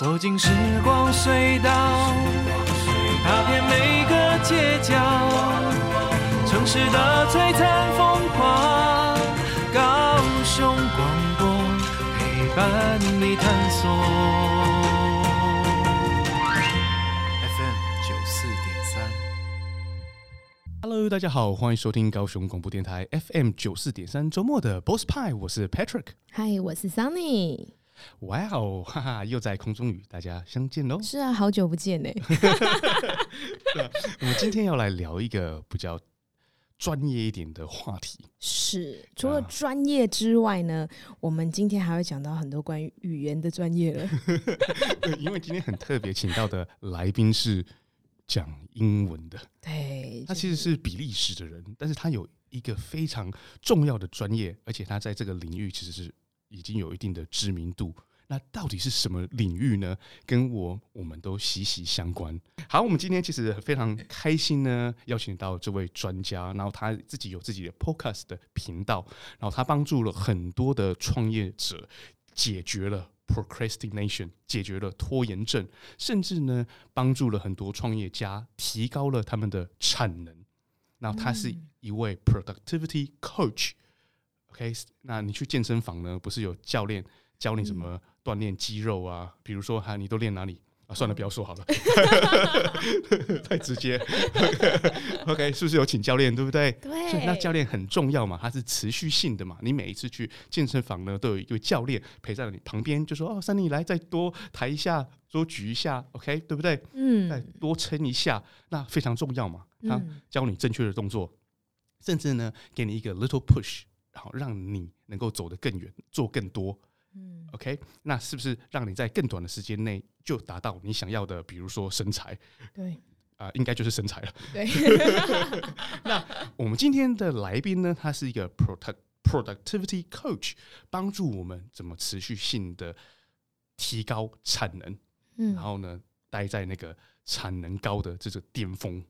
走进时光隧道，踏遍每个街角，城市的璀璨风华，高雄广播陪伴你探索。FM 九四点三。Hello，大家好，欢迎收听高雄广播电台 FM 九四点三周末的 Boss 派，我是 Patrick。嗨，我是 Sunny。哇哦，哈哈，又在空中与大家相见喽。是啊，好久不见呢。我们今天要来聊一个比较专业一点的话题。是，除了专业之外呢，我们今天还会讲到很多关于语言的专业了。对因为今天很特别，请到的来宾是讲英文的，对，他其实是比利时的人，但是他有一个非常重要的专业，而且他在这个领域其实是已经有一定的知名度。那到底是什么领域呢？跟我我们都息息相关。好，我们今天其实非常开心呢，邀请到这位专家，然后他自己有自己的 podcast 的频道，然后他帮助了很多的创业者解决了 procrastination，解决了拖延症，甚至呢帮助了很多创业家提高了他们的产能。然后他是一位 productivity coach。OK，那你去健身房呢，不是有教练教你怎么锻炼肌肉啊？比如说，哈，你都练哪里啊？算了，不要说好了，太直接。OK，是不是有请教练，对不对？对所以那教练很重要嘛，他是持续性的嘛。你每一次去健身房呢，都有一位教练陪在你旁边，就说：“哦，三妮来，再多抬一下，多举一下，OK，对不对？嗯再嗯，多撑一下，那非常重要嘛。他嗯教你正确的动作，甚至呢，给你一个 little push，然后让你能够走得更远，做更多。嗯 OK，那是不是让你在更短的时间内就达到你想要的？比如说身材对啊、应该就是身材了。对，我们今天的来宾呢，他是一个 product productivity coach，帮助我们怎么持续性的提高产能，嗯然后呢，待在那个产能高的这个巅峰，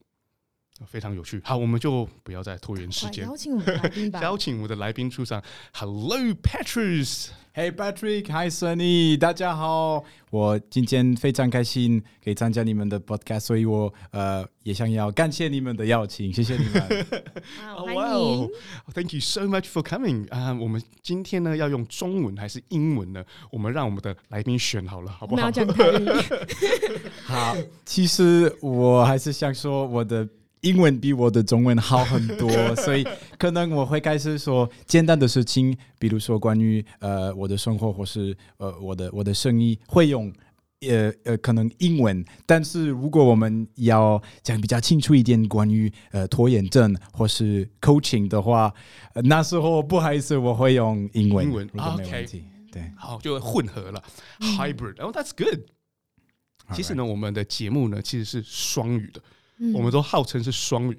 非常有趣。好，我们就不要再拖延时间，邀请我们的来宾吧。邀请我的来宾出场。Hello, Patrice。Hey Patrick，Hi Sunny，大家好，我今天非常开心可以参加你们的 podcast，所以我呃也想要感谢你们的邀请，谢谢你们。好，Oh, 欢 wow. 迎。Thank you so much for coming. 啊、我们今天呢要用中文还是英文呢？我们让我们的来宾选好了，好不好。好，其实我还是想说我的。英文比我的中文好很多，所以可能我会开始说简单的事情，比如说关于呃我的生活或是呃我的我的生意会用呃呃可能英文，但是如果我们要讲比较清楚一点关于呃拖延症或是 coaching 的话，呃那时候不好意思我会用英文，英文如果没 OK 问题。对，好，就混合了、hybrid。哦、that's good。其实呢，我们的节目呢其实是双语的，嗯我们都号称是双语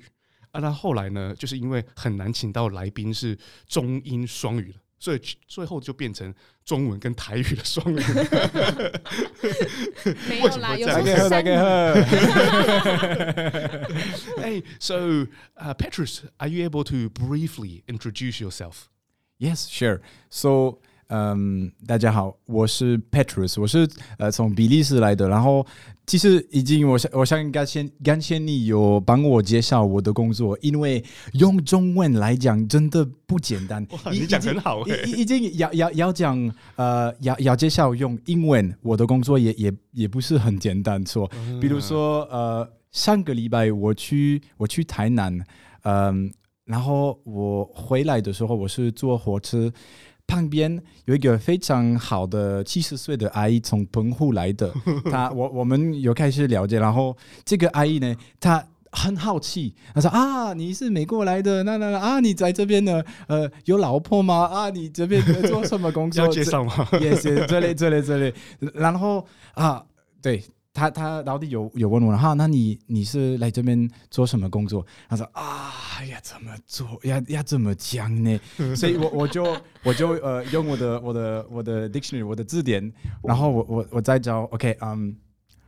啊。那后来呢，就是因为很难请到来宾是中英双语的，所以最后就变成中文跟台语的双语。没有啦，有时候为什么会这样大家好，大三家好。hey, so uh, Petrus, are you able to briefly introduce yourself? Yes, sure. So, 嗯，大家好，我是 Petrus，我是呃从比利时来的。然后其实已经我想我想感谢感谢你有帮我介绍我的工作，因为用中文来讲真的不简单。你讲很好已欸已已经要要要讲呃要要介绍用英文，我的工作也也也不是很简单说。比如说呃上个礼拜我去我去台南，嗯、然后我回来的时候我是坐火车。旁边有一个非常好的七十岁的阿姨从澎湖来的，她我我们有开始了解，然后这个阿姨呢，她很好奇，她说啊，你是美国来的，那那那啊，你在这边呢，呃，有老婆吗？啊，你这边做什么工作？要介绍吗？yes，yes，这类这类这类，然后啊，对他他老弟有有问我，哈，那你你是来这边做什么工作？他说啊，要怎么做，要要怎么讲呢？所以我我就我就呃用我的我的我的 dictionary 我的字典，然后我我我再找，OK，嗯，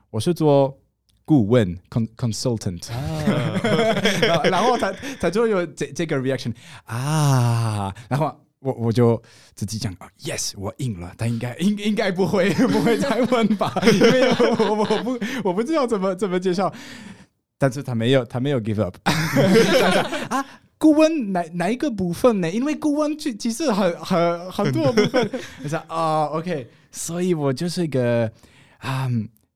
我是做顾问 con consultant，啊 然后他他就有这这个 reaction 啊，然后我我就自己讲啊，yes，我赢了，他应该 应应该不会 不会再问吧，因为我我不我不知道怎么怎么介绍，但是他没有他没有 give up 啊。顾问哪哪一个部分呢？因为顾问其其实很很很多部分。他说啊，OK，所以我就是一个啊、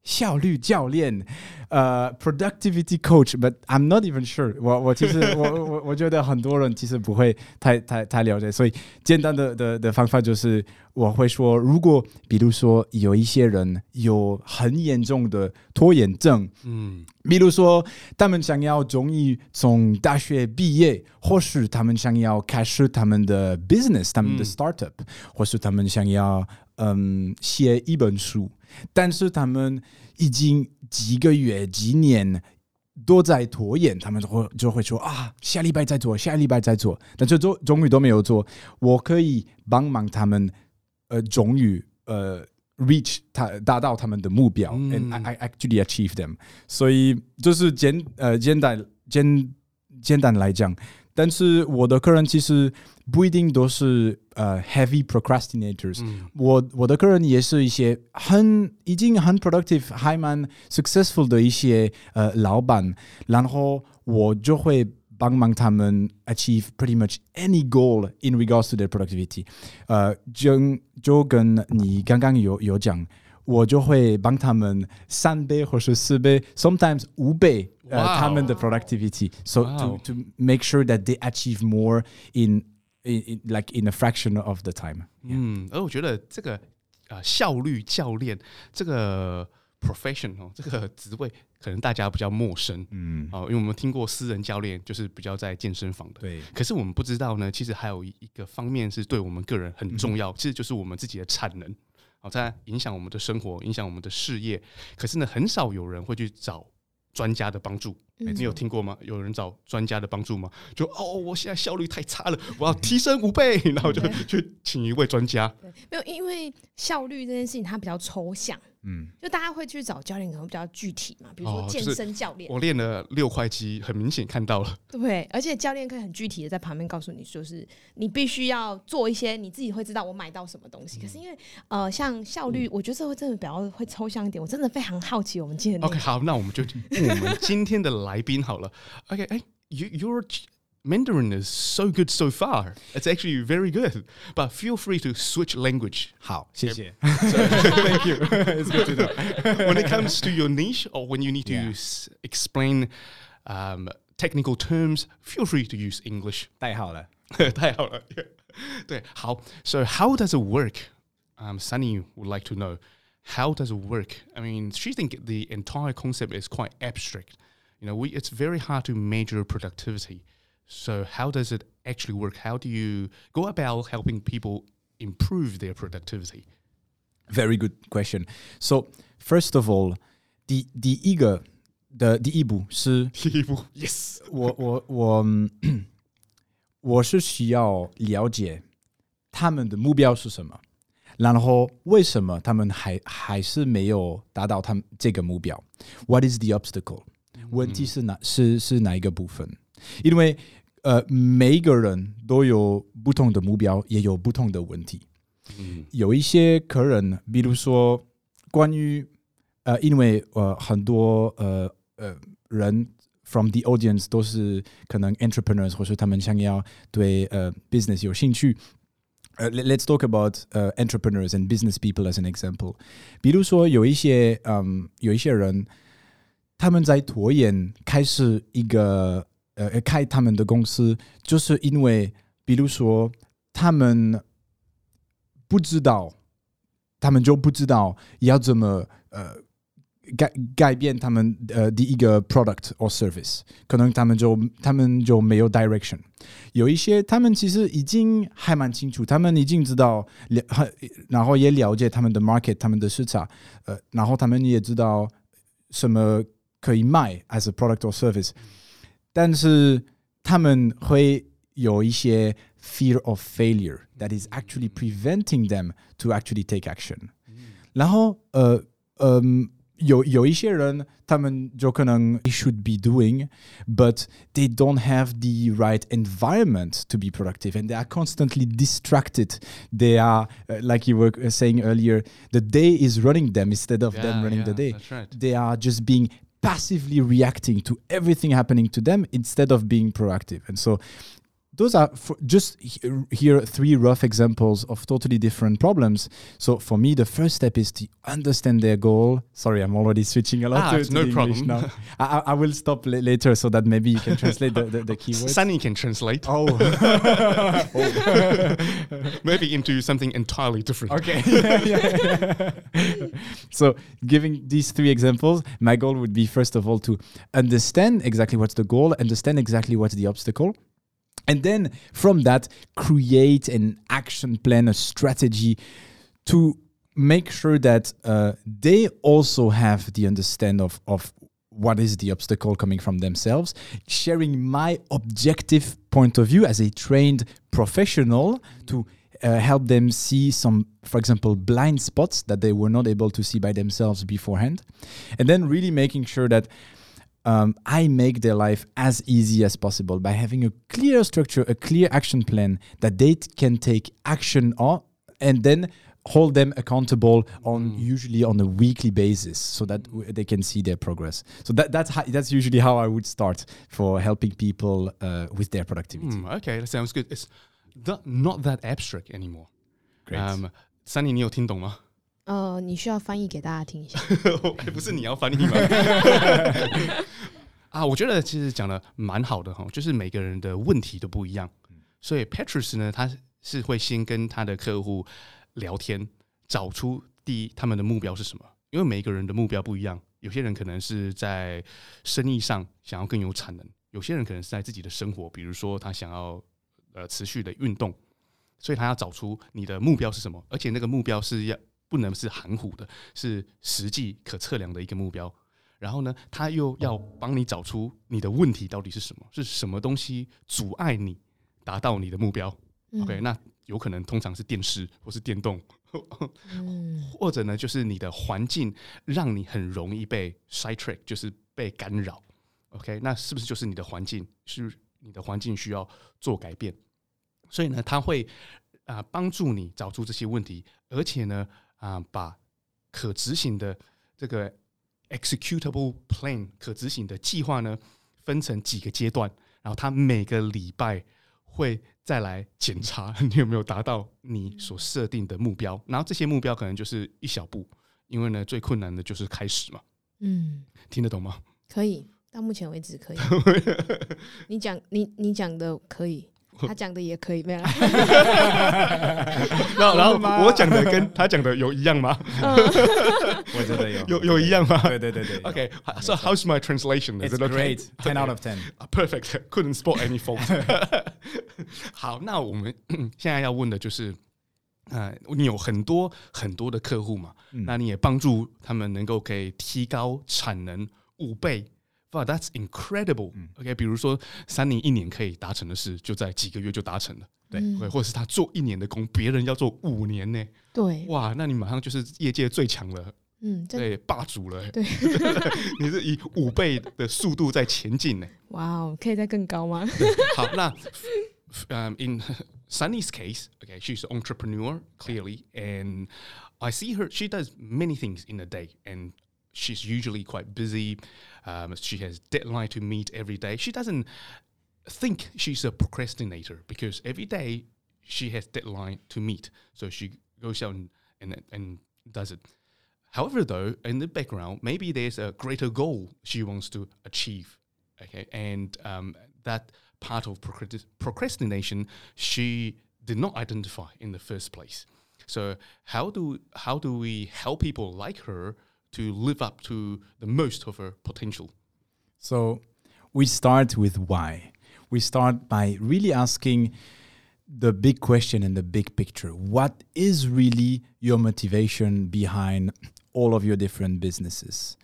效率教练，呃，productivity coach，but I'm not even sure 我。我其实 我我我觉得很多人其实不会太太太了解，所以简单的的的方法就是我会说，如果比如说有一些人有很严重的拖延症，嗯。比如说，他们想要终于从大学毕业，或是他们想要开始他们的 business，他们的嗯。startup，、或是他们想要嗯写一本书，但是他们已经几个月、几年都在拖延，他们就会就会说啊，下礼拜再做，下礼拜再做，但是终终于都没有做。我可以帮忙他们，呃，终于呃 reach 他达到他们的目标、嗯 a n d I I actually achieve them。所以就是简呃简单简简单来讲，但是我的客人其实不一定都是呃 heavy procrastinators，、嗯我我的客人也是一些很已经很 productive 还蛮 successful 的一些呃老板，然后我就会帮忙他们 achieve pretty much any goal in regards to their productivity。呃，就就跟你刚刚有有讲。我就会帮他们三倍或是四倍，sometimes 五倍呃 Wow 他们的 productivity。So to to make sure that they achieve more in in, in like in a fraction of the time. 嗯，而我觉得这个呃效率教练这个 profession 哦，这个职位可能大家比较陌生嗯，哦，因为我们听过私人教练，就是比较在健身房的。对，可是我们不知道呢，其实还有一一个方面是对我们个人很重要，其实就是我们自己的产能，好、在影响我们的生活，影响我们的事业。可是呢，很少有人会去找专家的帮助。嗯你有听过吗？有人找专家的帮助吗？就哦，我现在效率太差了，我要提升五倍，然后就去请一位专家。对，没有，因为效率这件事情它比较抽象，嗯，就大家会去找教练，可能比较具体嘛，比如说健哦就是身教练，我练了六块肌，很明显看到了。对，而且教练可以很具体的在旁边告诉你，就是你必须要做一些你自己会知道我买到什么东西。可是因为呃，像效率，我觉得这会真的比较会抽象一点。我真的非常好奇我们今天 OK，好，那我们就我们今天的来宾好了。OK，哎、y o your Mandarin is so good so far. It's actually very good. But feel free to switch language 好，谢谢。 Thank you. it's good to know. when it comes to your niche or when you need to Yeah. s- explain um, technical terms, feel free to use English. 太好了。太好了。对，好。So how does it work? Um, Sunny would like to know how does it work. I mean, she think the entire concept is quite abstract. You know, we it's very hard to measure productivity. So how does it actually work? How do you go about helping people improve their productivity? Very good question. So first of all，第第一个的第一步是 yes. 我我我嗯我是需要了解他们的目标是什么，然后为什么他们还还是没有达到他们这个目标？What is the obstacle？ 问题是哪是是哪一个部分？因为呃，每一个人都有不同的目标，也有不同的问题。嗯有一些客人，比如说关于呃，因为呃很多呃呃人 from the audience 都是可能 entrepreneurs 或是他们想要对呃 business 有兴趣。呃、let- let's talk about 呃 entrepreneurs and business people as an example。比如说有一些嗯有一些人，他们在拖延开始一个呃开他们的公司，就是因为比如说他们不知道，他们就不知道要怎么呃改改变他们呃第一个 product or service，可能他们就他们就没有 direction。有一些他们其实已经还蛮清楚，他们已经知道了，很然后也了解他们的 market，他们的市场，呃，然后他们也知道什么可以卖 as a product or service，但是他们会有一些 fear of failure that is actually preventing them to actually take action。然后呃嗯， 有有一些人，他们就可能 they should be doing, but they don't have the right environment to be productive, and they are constantly distracted. They are, uh, like you were uh, saying earlier, the day is running them instead of them Yeah, running the yeah, day. That's right. They are just being passively reacting to everything happening to them instead of being proactive. And so those are just he- here three rough examples of totally different problems. So for me, the first step is to understand their goal. Sorry, I'm already switching a lot Ah, to, no problem. now. I, I- will stop la- later so that maybe you can translate the, the, the keywords. Sunny can translate Oh, maybe into something entirely different. okay. Yeah, yeah. so, giving these three examples, my goal would be first of all to understand exactly what's the goal, understand exactly what's the obstacle. And then from that, create an action plan, a strategy to make sure that uh, they also have the understand of, of what is the obstacle coming from themselves, sharing my objective point of view as a trained professional to uh, help them see some, for example, blind spots that they were not able to see by themselves beforehand. And then really making sure that um, I make their life as easy as possible by having a clear structure, a clear action plan that they t- can take action on, and then hold them accountable on usually on a weekly basis so that w- they can see their progress. So that that's how, that's usually how I would start for helping people uh, with their productivity. Hmm, okay, that sounds good. It's th- not that abstract anymore. Great. Um, Sunny，你有听懂吗？ 呃，你需要翻译给大家听一下。不是你要翻译吗？啊，我觉得其实讲的蛮好的哈，就是每个人的问题都不一样，所以 Petrus 呢，他是会先跟他的客户聊天，找出第一他们的目标是什么，因为每个人的目标不一样，有些人可能是在生意上想要更有产能，有些人可能是在自己的生活，比如说他想要呃持续的运动，所以他要找出你的目标是什么，而且那个目标是要不能是含糊的，是实际可测量的一个目标。然后呢，他又要帮你找出你的问题到底是什么，是什么东西阻碍你达到你的目标。嗯 OK，那有可能通常是电视或是电动，嗯 或者呢就是你的环境让你很容易被 sidetrack，就是被干扰。OK，那是不是就是你的环境是你的环境需要做改变？所以呢，他会啊、帮助你找出这些问题，而且呢啊、把可执行的这个 executable plan 可执行的计划呢分成几个阶段，然后他每个礼拜会再来检查 你有没有达到你所设定的目标，然后这些目标可能就是一小步，因为呢最困难的就是开始嘛，嗯，听得懂吗？可以，到目前为止可以。你讲你你讲的可以，他讲的也可以，没有。然后，然后我讲的跟他讲的有一样吗？我真的有，有有一样吗？对对对对。OK，so how's my translation? Is it great? Ten out of ten. Perfect. Couldn't spot any fault. 好，那我们现在要问的就是，呃，你有很多很多的客户嘛？那你也帮助他们能够可以提高产能五倍。Wow, that's incredible. 嗯 OK，比如说三年一年可以达成的事，就在几个月就达成了。对嗯对，或者是他做一年的工，别人要做五年呢。对，哇，那你马上就是业界最强了，嗯，这对，霸主了。对，你是以五倍的速度在前进呢。哇哦，可以再更高吗？好，那 um, in Sunny's case, okay, she's an entrepreneur clearly, and I see her. She does many things in a day, and she's usually quite busy. Um, she has deadline to meet every day. She doesn't think she's a procrastinator because every day she has deadline to meet, so she goes out and and, and does it. However, though, in the background, maybe there's a greater goal she wants to achieve. Okay, and um, that part of procrastination she did not identify in the first place. So how do how do we help people like her to live up to the most of her potential? So we start with why. We start by really asking the big question and the big picture. What is really your motivation behind all of your different businesses?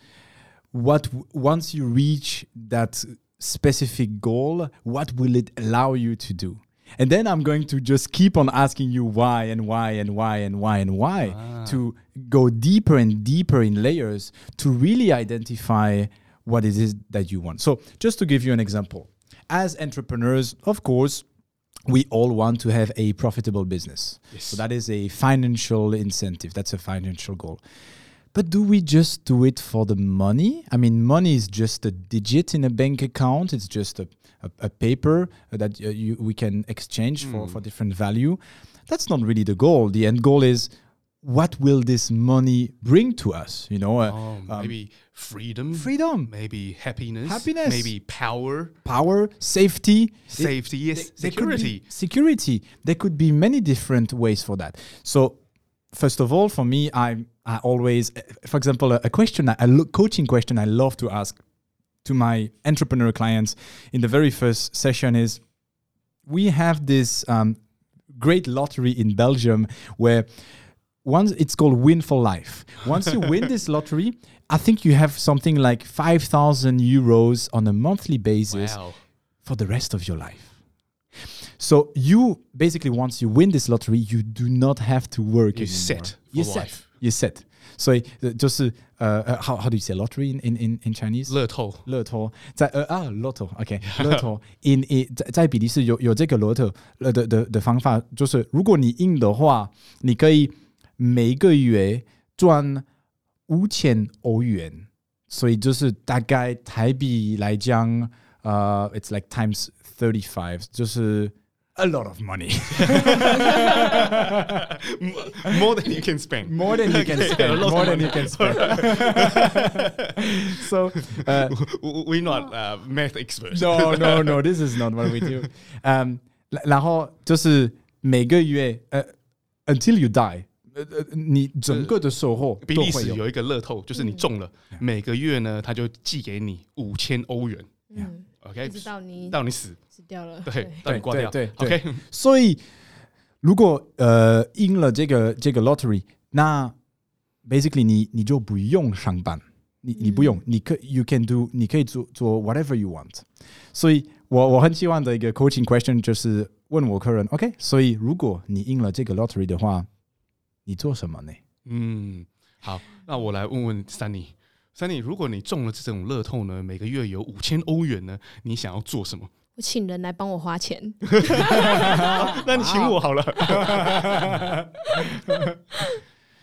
What once you reach that specific goal, what will it allow you to do? And then I'm going to just keep on asking you why and why and why and why and why ah. to go deeper and deeper in layers to really identify what it is that you want. So, just to give you an example, as entrepreneurs, of course, we all want to have a profitable business. Yes. So that is a financial incentive. That's a financial goal. But do we just do it for the money? I mean, money is just a digit in a bank account. It's just a, a, a paper that uh, you, we can exchange for, for different value. That's not really the goal. The end goal is what will this money bring to us? You know, uh, Oh, maybe freedom, freedom, maybe happiness, Happiness. maybe power, power, safety, safety, yes, be security. security. There could be many different ways for that. So, first of all, for me, I I always, for example, a, question, a coaching question I love to ask to my entrepreneur clients in the very first session is, we have this um, great lottery in Belgium where once it's called win for life. Once you win this lottery, I think you have something like 5,000 euros on a monthly basis Wow. for the rest of your life. So you basically once you win this lottery, you do not have to work You're anymore. set for set life. You're set. 所以呃就是呃呃 how how do you say lottery in in in in Chinese？乐透乐透在呃啊，lotto，OK，、乐透 in in 在在比利时有有这个乐透呃的的的方法，就是如果你赢的话，你可以每个月赚五千欧元，所以就是大概台币来讲，呃，it's like times thirty five，就是 a lot of money。 more than you can spend. More than you can Okay, a spend. lot of More than money. you can spend. so, uh, W- We're not uh, math experts. no, no, no, this is not what we do. Um, 然然后就是每个月呃，until you die，呃呃，你整个的收获比都会有。利时有一个乐透，就是你中了，每个月呢，他就寄给你五千欧元 嗯，，OK，一直到你到你死，死掉了，对，到你挂掉，对对对，OK，所以如果呃赢了这个这个 lottery，那 basically 你你就不用上班，你你不用，你可 you can do，你可以做做 whatever you want。所以我我很希望的一个 coaching question 就是问我客人，OK，所以如果你赢了这个 lottery 的话，你做什么呢？嗯，好，那我来问问 Sunny。Sunny，如果你中了这种乐透呢，每个月有五千欧元呢，你想要做什么？我请人来帮我花钱，那你请我好了。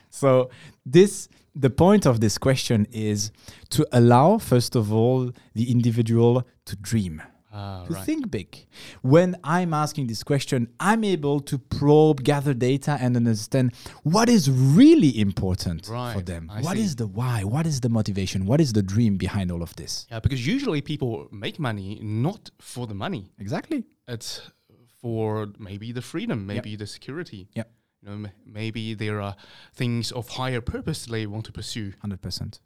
So this the point of this question is to allow first of all the individual to dream. Ah, to right. think big. When I'm asking this question, I'm able to probe, gather data, and understand what is really important for Right, them. I What see. is the why? What is the motivation? What is the dream behind all of this? Yeah, because usually people make money not for the money. Exactly. It's for maybe the freedom, maybe the security. Yep. You know, m- maybe there are things of higher purpose they want to pursue. 100%.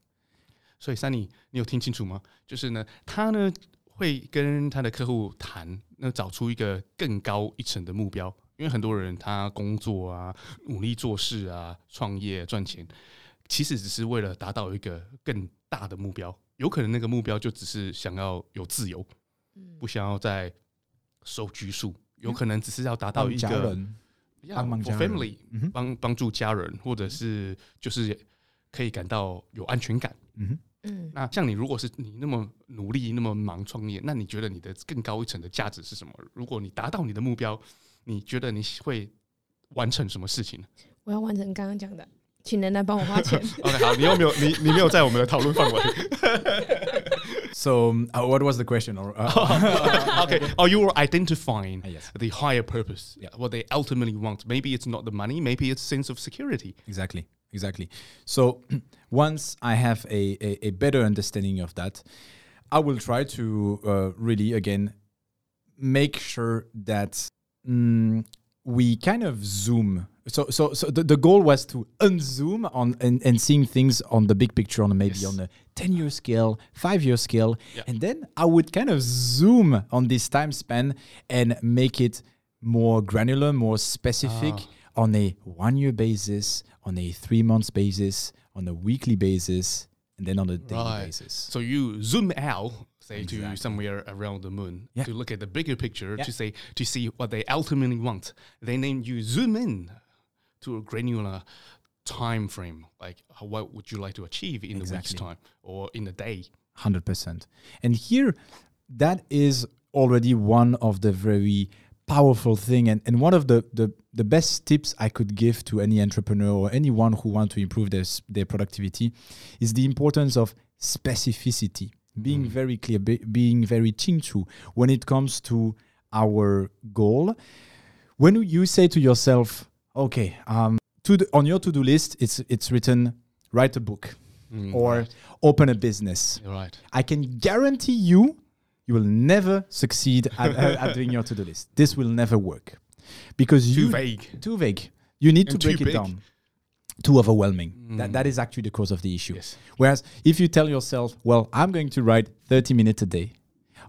所以 Sunny，你有听清楚吗？就是呢，他呢 会跟他的客户谈，那找出一个更高一层的目标。因为很多人他工作啊，努力做事啊，创业赚钱，其实只是为了达到一个更大的目标。有可能那个目标就只是想要有自由，不想要再受拘束。有可能只是要达到一个 family 帮帮助家人，或者是就是可以感到有安全感。嗯，那像你，如果是你那么努力、那么忙创业，那你觉得你的更高一层的价值是什么？如果你达到你的目标，你觉得你会完成什么事情呢我要完成刚刚讲的，请人来帮我花钱。 ？OK，好，你有没有你你没有在我们的讨论范围 So, um, uh, what was the question? Or, uh, ？OK，哦、you were identifying Ah, yes. the higher purpose, yeah, what they ultimately want. Maybe it's not the money, maybe it's sense of security. Exactly, exactly. So once I have a, a, a better understanding of that, I will try to uh, really again make sure that mm, we kind of zoom. So so so the, the goal was to unzoom on and, and seeing things on the big picture on maybe Yes. on a 10 year scale, five year scale. Yeah. And then I would kind of zoom on this time span and make it more granular, more specific Ah. On a one year basis, on a three months basis, on a weekly basis, and then on a daily Right. basis. So you zoom out say Exactly. to somewhere around the moon Yeah. to look at the bigger picture Yeah. to say to see what they ultimately want. Then then you zoom in to a granular time frame, like how, what would you like to achieve in the week's time or in a day? Hundred percent. And here, that is already one of the very powerful thing and, and one of the, the the best tips I could give to any entrepreneur or anyone who want to improve their their productivity is the importance of specificity, being Mm. very clear, be, being very chinchu when it comes to our goal. When you say to yourself, okay, um, to on your to do list, it's it's written write a book Mm, or right. open a business. You're right. I can guarantee you, you will never succeed at, at, doing your to-do list. This will never work because Too you vague. too vague. You need And to break it big. down. Too overwhelming. That Mm. that is actually the cause of the issue. Yes. Whereas if you tell yourself, well, I'm going to write 30 minutes a day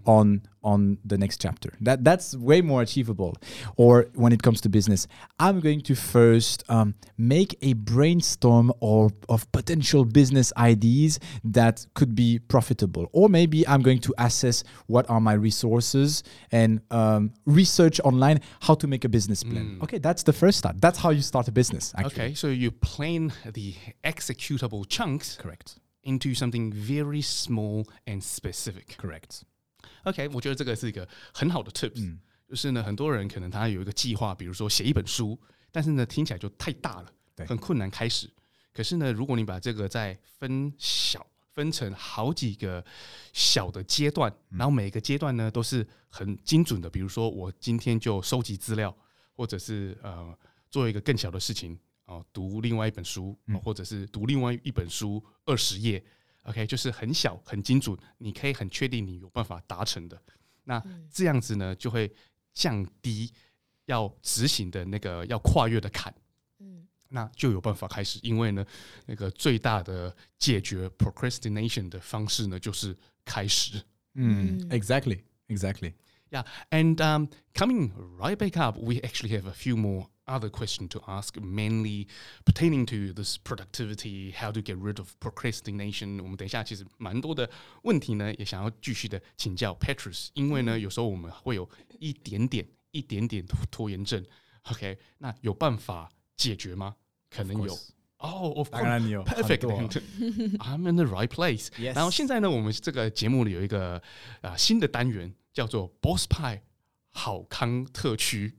on on the next chapter. That that's way more achievable. Or when it comes to business, I'm going to first um, make a brainstorm or of potential business ideas that could be profitable. Or maybe I'm going to assess what are my resources and um, research online how to make a business plan. Mm. Okay, that's the first start. That's how you start a business. Actually. Okay, so you plan the executable chunks correct. into something very small and specific. Correct. OK，我觉得这个是一个很好的 tips，、嗯就是呢，很多人可能他有一个计划，比如说写一本书，但是呢听起来就太大了，很困难开始。可是呢，如果你把这个再分小，分成好几个小的阶段，然后每个阶段呢都是很精准的，比如说我今天就收集资料，或者是呃做一个更小的事情哦，读另外一本书，或者是读另外一本书二十页。OK，就是很小很精准，你可以很确定你有办法达成的。那这样子呢，就会降低要执行的那个要跨越的坎，嗯那就有办法开始。因为呢，那个最大的解决 procrastination 的方式呢，就是开始。Mm, exactly. Exactly. Yeah, and um, coming right back up, we actually have a few more other questions to ask, mainly pertaining to this productivity, how to get rid of procrastination. 我们等一下其实蛮多的问题呢，也想要继续的请教 Petrus，因为呢，有时候我们会有一点点、一点点拖拖延症。OK，那有办法解决吗？可能有。哦、oh,，of 当 course。然有 Perfect. 很多 I'm in the right place. Yes. 然后现在呢，我们这个节目里有一个啊、新的单元，叫做 Boss 派 好康特区。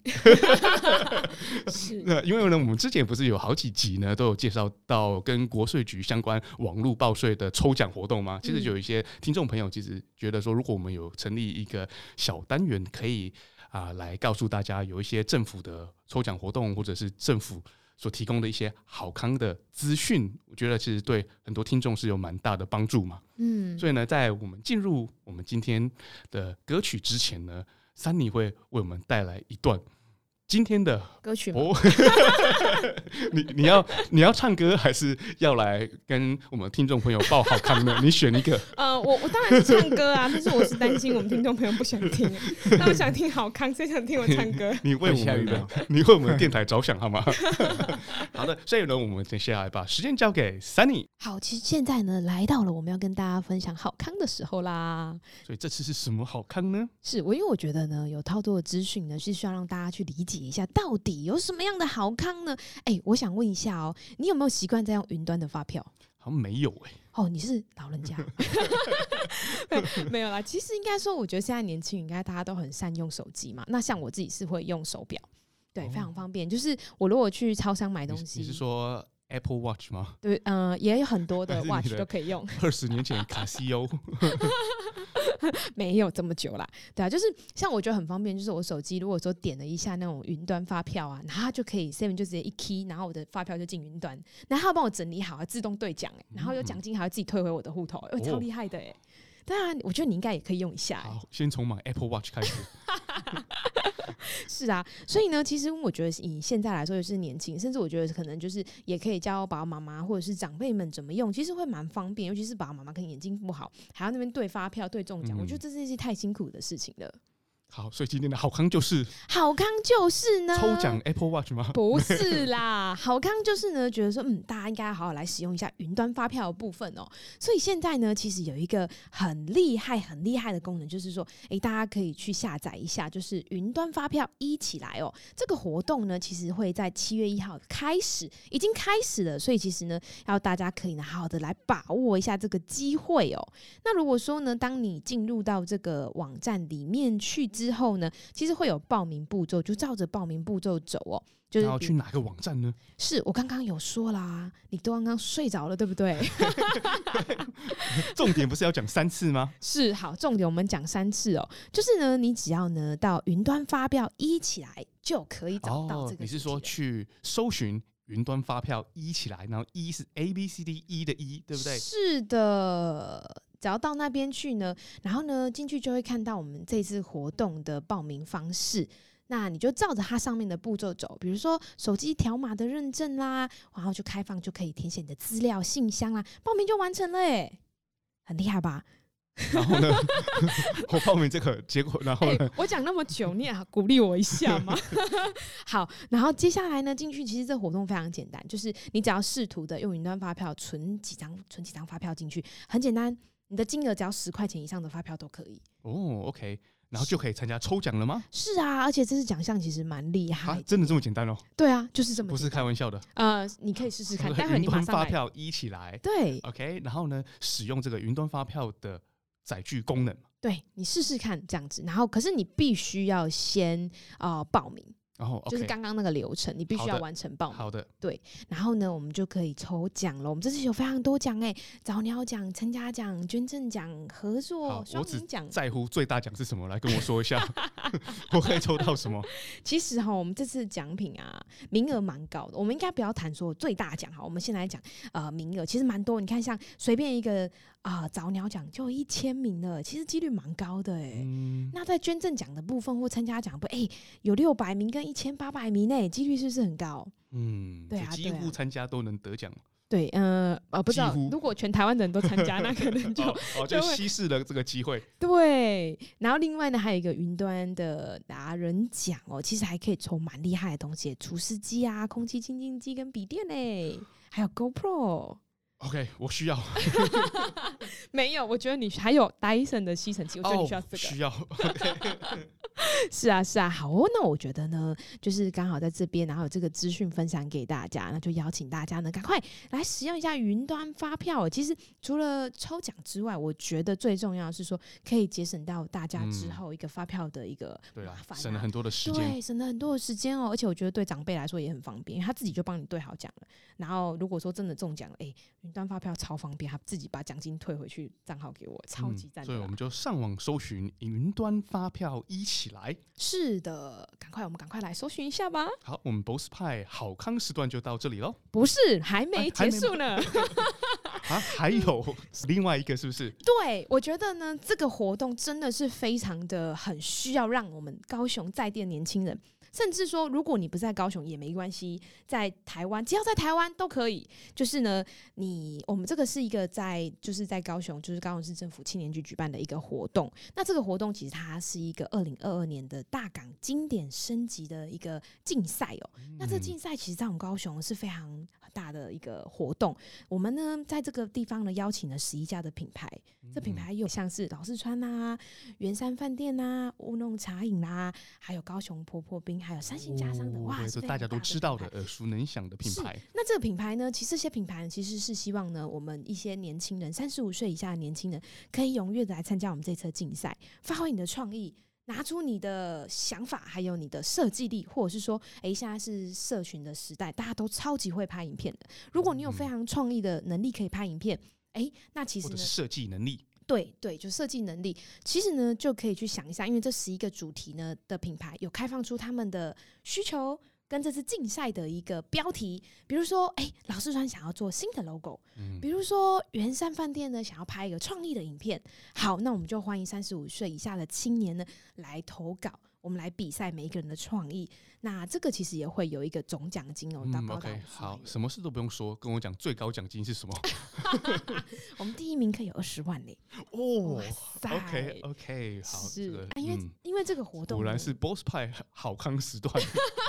是那因为呢，我们之前不是有好几集呢，都有介绍到跟国税局相关网络报税的抽奖活动吗？其实有一些听众朋友其实觉得说，如果我们有成立一个小单元，可以啊、来告诉大家有一些政府的抽奖活动，或者是政府所提供的一些好康的资讯，我觉得其实对很多听众是有蛮大的帮助嘛。嗯，所以呢，在我们进入我们今天的歌曲之前呢，三妮会为我们带来一段今天的歌曲吗哦，你你要你要唱歌，还是要来跟我们听众朋友报好康呢？你选一个。呃，我我当然是唱歌啊，但是我是担心我们听众朋友不想听，他们想听好康，谁想听我唱歌？你为我们的你为我们电台着想好吗？好的，这一轮，我们接下来把时间交给 Sunny。好，其实现在呢，来到了我们要跟大家分享好康的时候啦。所以这次是什么好康呢？是我，因为我觉得呢，有太多的资讯呢，是需要让大家去理解一下，到底有什么样的好康呢？哎，我想问一下哦，你有没有习惯在用云端的发票？好像没有哎、哦，你是老人家，没有啦。其实应该说，我觉得现在年轻人应该大家都很善用手机嘛。那像我自己是会用手表，对，哦非常方便。就是我如果去超商买你东西，你是说 Apple Watch 吗？对，嗯、也有很多的 watch 的都可以用，二十年前卡西欧。没有这么久啦。对啊，就是像我觉得很方便，就是我手机如果说点了一下那种云端发票啊，然后它就可以 seven 就直接一 key，然后我的发票就进云端，然后帮我整理好，还自动兑奖哎，然后有奖金还要自己退回我的户头，哎、哦超厉害的哎。对啊，我觉得你应该也可以用一下哎。好，先从买 Apple Watch 开始。是啊，所以呢，其实我觉得以现在来说，就是年轻，甚至我觉得可能就是也可以教爸爸妈妈或者是长辈们怎么用，其实会蛮方便，尤其是爸爸妈妈可能眼睛不好，还要那边对发票、对中奖，我觉得嗯这是一件太辛苦的事情了。好，所以今天的好康就是好康就是呢，抽奖 Apple Watch 吗？不是啦，好康就是呢，觉得说，嗯，大家应该好好来使用一下云端发票的部分哦。所以现在呢，其实有一个很厉害、很厉害的功能，就是说，诶，大家可以去下载一下，就是云端发票一起来哦。这个活动呢，其实会在七月一号开始，已经开始了。所以其实呢，要大家可以呢，好好的来把握一下这个机会哦。那如果说呢，当你进入到这个网站里面去之后呢，其实会有报名步骤，就照着报名步骤走哦。就是要去哪个网站呢？是我刚刚有说啦，你都刚刚睡着了，对不对？重点不是要讲三次吗？是好，重点我们讲三次哦。就是呢，你只要呢到云端发票一起来，就可以找到这个、哦你是说？去搜寻云端发票一起来，然后一是 A B C D E 的一，对不对？是的。只要到那边去呢，然后呢进去就会看到我们这次活动的报名方式。那你就照着它上面的步骤走，比如说手机条码的认证啦，然后就开放就可以填写你的资料、信箱啦，报名就完成了哎，很厉害吧？然后呢，我报名这个结果，然后我讲那么久，你也鼓励我一下嘛。好，然后接下来呢，进去其实这活动非常简单，就是你只要试图的用云端发票存几张，存几张发票进去，很简单，你的金额只要十块钱以上的发票都可以。哦，OK，然后就可以参加抽奖了吗？是啊，而且这次奖项其实蛮厉害，，啊真的这么简单哦？对啊，就是这么不是开玩笑的。呃，你可以试试看，待会云你马上来。端发票一起来对，OK，然后呢，使用这个云端发票的载具功能。对，你试试看这样子，然后可是你必须要先呃报名，然后就是刚刚那个流程，你必须要完成报名。好的，对然后呢，我们就可以抽奖了。我们这次有非常多奖哎，早鸟奖、参加奖、捐赠奖、合作双赢奖。在乎最大奖是什么？来跟我说一下，我可以抽到什么？其实哈，我们这次奖品啊，名额蛮高的。我们应该不要谈说最大奖哈，我们先来讲呃名额，其实蛮多。你看，像随便一个啊、早鸟奖就一千名了，其实几率蛮高的哎。嗯，那在捐赠奖的部分或参加奖部，哎、有六百名跟一千八百名呢，几率是不是很高？嗯，对啊就几乎参加都能得奖，对，呃，呃，不知道，如果全台湾的人都参加，那可能就哦 哦，就稀释了这个机会。对，然后另外呢，还有一个云端的达人奖哦，其实还可以抽蛮厉害的东西，除湿机啊、空气清净机跟笔电嘞，还有 GoPro。OK，我需要 没有，我觉得你还有 Dyson 的吸尘器，我觉得你需要这个。哦需要。是啊，是啊，好哦。那我觉得呢，就是刚好在这边，然后有这个资讯分享给大家，那就邀请大家呢，赶快来使用一下云端发票。其实除了抽奖之外，我觉得最重要的是说，可以节省到大家之嗯后一个发票的一个对啊，省了很多的时间。对，省了很多的时间哦，而且我觉得对长辈来说也很方便，因为他自己就帮你对好奖了。然后如果说真的中奖了，哎，云端发票超方便，他自己把奖金退回去账号给我，超级赞、嗯所以我们就上网搜寻云端发票一起来。是的，赶快我们赶快来搜寻一下吧。好，我们 Boss 派好康时段就到这里喽。不是，还没哎还没结束呢。啊，还有另外一个是不是？对，我觉得呢，这个活动真的是非常的很需要让我们高雄在地的年轻人，甚至说，如果你不在高雄也没关系，在台湾只要在台湾都可以。就是呢，你我们这个是一个在就是在高雄，就是高雄市政府青年局举办的一个活动。那这个活动其实它是一个二零二二年的大港经典升级的一个竞赛哦。那这竞赛其实在我们高雄是非常大的一个活动。我们呢在这个地方呢邀请了十一家的品牌，这品牌有像是老四川啦、圆山饭店啦、乌弄茶饮啦，还有高雄婆婆冰，还有三星家商的，哇，对，是大家都知道的、耳熟能详的品牌。那这个品牌呢，其实这些品牌其实是希望呢，我们一些年轻人，三十五岁以下的年轻人，可以踊跃的来参加我们这次的竞赛，发挥你的创意。拿出你的想法，还有你的设计力，或者是说，诶，现在是社群的时代，大家都超级会拍影片的。如果你有非常创意的能力可以拍影片，诶，那其实呢或者是，设计能力，对对，就设计能力，其实呢就可以去想一下，因为这十一个主题呢的品牌有开放出他们的需求跟这次竞赛的一个标题，比如说，哎，老四川想要做新的 logo，嗯比如说圆山饭店呢想要拍一个创意的影片，好，那我们就欢迎三十五岁以下的青年呢来投稿。我们来比赛每一个人的创意。那这个其实也会有一个总奖金哦，到嗯高达，OK，50 好什么事都不用说，跟我讲最高奖金是什么？我们第一名可以有二十万嘞！哦，OK OK，好，是因为、嗯因为这个活动果然是 Boss 派好康时段，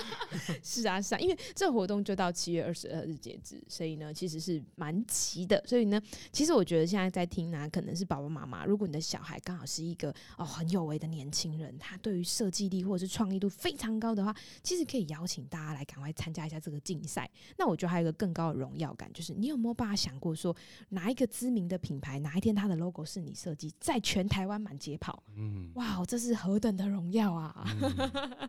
是啊，是啊，因为这个活动就到七月二十二日截止，所以呢，其实是蛮急的。所以呢，其实我觉得现在在听呢、可能是爸爸妈妈，如果你的小孩刚好是一个哦很有为的年轻人，他对于设计力或者是创意度非常高的话，其实可以邀请大家来赶快参加一下这个竞赛。那我觉得还有一个更高的荣耀感，就是你有没有办法想过说，哪一个知名的品牌，哪一天它的 logo 是你设计，在全台湾满街跑？嗯，哇，这是何等的荣耀啊！嗯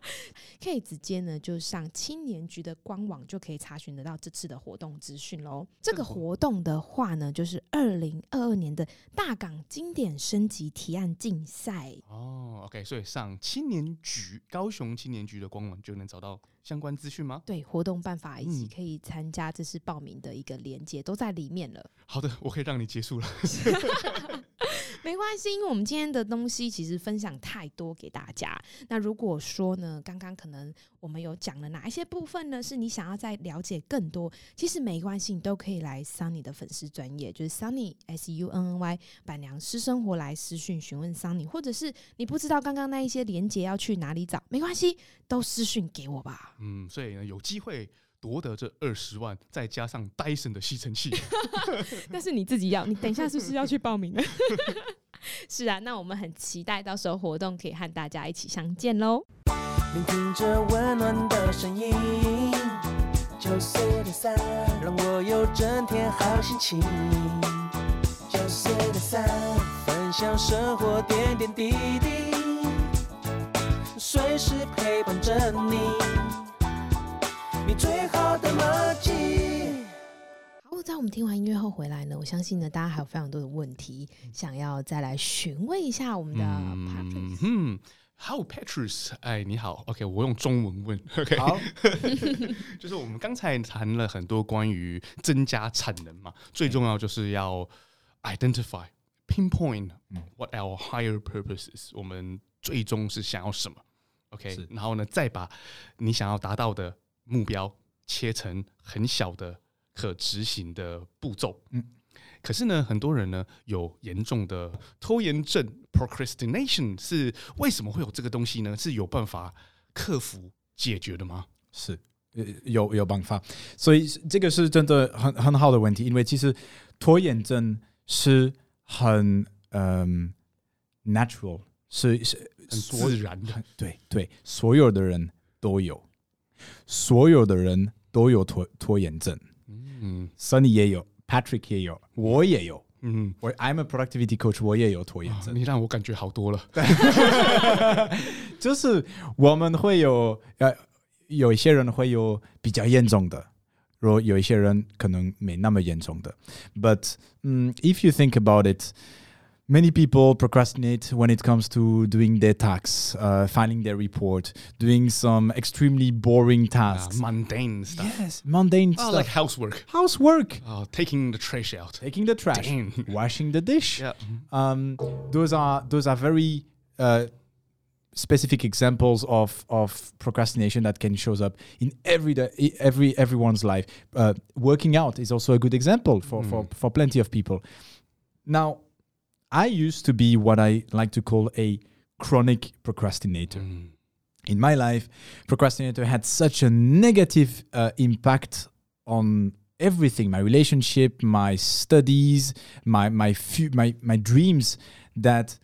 可以直接呢就上青年局的官网就可以查询得到这次的活动资讯喽。这个活动的话呢，就是二零二二年的大港经典升级提案竞赛。哦，OK，所以上青年局高雄青年局的官网就能找到相关资讯吗？对活动办法以及嗯可以参加这次报名的一个连接都在里面了。好的，我可以让你结束了。没关系，因为我们今天的东西其实分享太多给大家。那如果说呢，刚刚可能我们有讲了哪一些部分呢，是你想要再了解更多，其实没关系，你都可以来 Sunny 的粉丝专业，就是 Sunny S U N N Y 板娘私生活来私讯询问 Sunny，或者是你不知道刚刚那一些连接要去哪里找，没关系，都私讯给我吧。嗯，所以呢，有机会夺得这二十万，再加上 Dyson 的吸尘器，但是你自己要，你等一下是不是要去报名了？是啊，那我们很期待到时候活动可以和大家一起相见喽。聆听着温暖的声音，九四点三，让我有整天好心情。九四点三，分享生活点点滴滴，随时陪伴着你，你最好的默契。好，在我们听完音乐后回来呢，我相信呢，大家还有非常多的问题想要再来询问一下我们的 Patrick。嗯哼。How Patrus？哎，你好，OK，我用中文问，OK，好，就是我们刚才谈了很多关于增加产能嘛，最重要就是要 identify、pinpoint 嗯 what our higher purposes，我们最终是想要什么，OK，然后呢，再把你想要达到的目标切成很小的可执行的步骤，嗯嗯。可是呢，很多人呢有严重的拖延症 （procrastination），是为什么会有这个东西呢？是有办法克服解决的吗？是呃有有办法，所以这个是真的很很好的问题，因为其实拖延症是很嗯、natural，是是很自然的，对对，所有的人都有，所有的人都有拖拖延症嗯，Sunny 也有，Patrick 也有，我也有，嗯，我 I'm a productivity coach，我也有拖延症。你让我感觉好多了。就是我们会有呃，有一些人会有比较严重的，然后有一些人可能没那么严重的。But 嗯、if you think about it, many people procrastinate when it comes to doing their tax, uh, filing their report, doing some extremely boring Uh, tasks. mundane stuff. yes, mundane Oh, stuff. like housework. housework, Oh, taking the trash out. taking the trash, Dang. washing the dish. Yeah. um, those are those are very uh, specific examples of of procrastination that can shows up in every day, every everyone's life. Uh, working out is also a good example for, for for plenty of people. Now, I used to be what I like to call a chronic procrastinator Mm. in my life, procrastinator had such a negative uh, impact on everything my relationship, my studies, my my fu- my my dreams that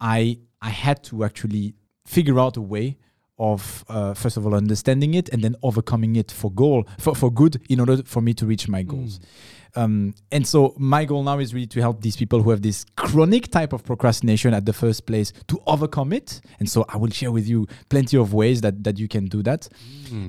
I I had to actually figure out a way of uh, first of all understanding it and then overcoming it for goal for, for good in order for me to reach my goals. Um, and so my goal now is really to help these people who have this chronic type of procrastination at the first place to overcome it. And so I will share with you plenty of ways that, that you can do that.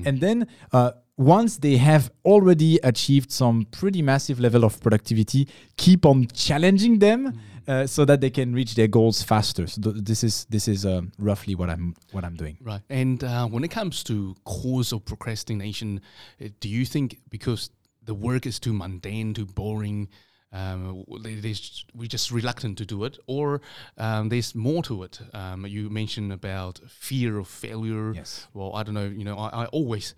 And then uh, once they have already achieved some pretty massive level of productivity, keep on challenging them uh, so that they can reach their goals faster. So th- this is this is uh, roughly what I'm what I'm doing. Right. And uh, when it comes to cause of procrastination, uh, do you think because the work is too mundane, too boring, um, they, they s- we just reluctant to do it, or um, there's more to it. Um, you mentioned about fear of failure. Yes. Well, I don't know. You know, I, I always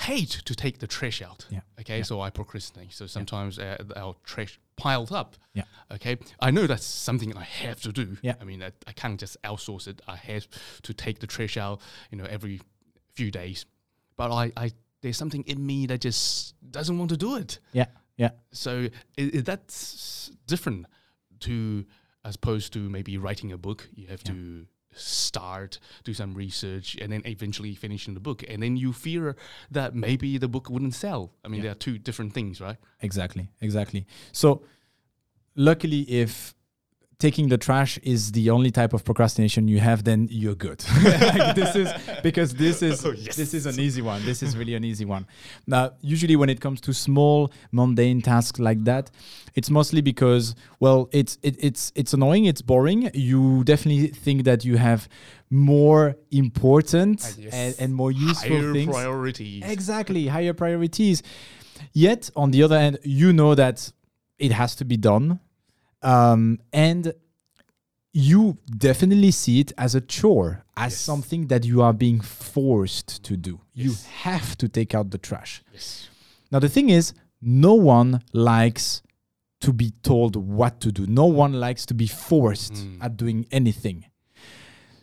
hate to take the trash out. Yeah. Okay, so I procrastinate. So sometimes uh, our trash piled up. Yeah. Okay, I know that's something I have to do. Yeah. I mean, I, I can't just outsource it. I have to take the trash out. You know, every few days. But I, I there's something in me that just doesn't want to do it. Yeah. Yeah. So that's different to as opposed to maybe writing a book. You have to start, do some research, and then eventually finishing the book. And then you fear that maybe the book wouldn't sell. I mean, Yeah. there are two different things, right? Exactly, exactly. So, luckily, if taking the trash is the only type of procrastination you have, then you're good. Like, this is because this is Oh, this is an easy one. This is really an easy one. Now, usually when it comes to small mundane tasks like that, it's mostly because well, it's it, it's it's annoying, it's boring. You definitely think that you have more important yes. and, and more useful Higher things. priorities. Exactly, higher priorities. Yet, on the other hand, you know that it has to be done. Um, and you definitely see it as a chore, as Yes. something that you are being forced to do. You have to take out the trash. Yes. Now, the thing is, no one likes to be told what to do, no one likes to be forced Mm. at doing anything.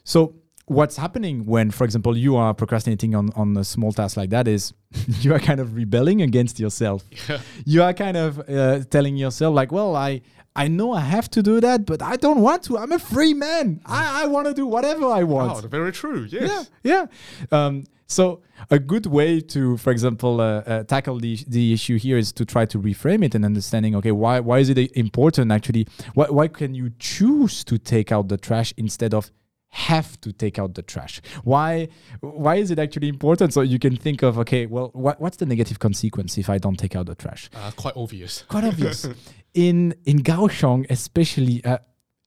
So, what's happening when, for example, you are procrastinating on, on a small task like that is you are kind of rebelling against yourself. You are kind of uh, telling yourself, like, well, I. I know I have to do that, but I don't want to. I'm a free man. I, I want to do whatever I want Wow, very true. Yes. yeah, yeah. Um, so a good way to, for example, uh, uh, tackle the the issue here is to try to reframe it and understanding. Okay, why why is it important actually? Why why can you choose to take out the trash instead of have to take out the trash? Why why is it actually important? So you can think of okay, well, what what's the negative consequence if I don't take out the trash? Uh, quite obvious. quite obvious. in in Kaohsiung, especially uh,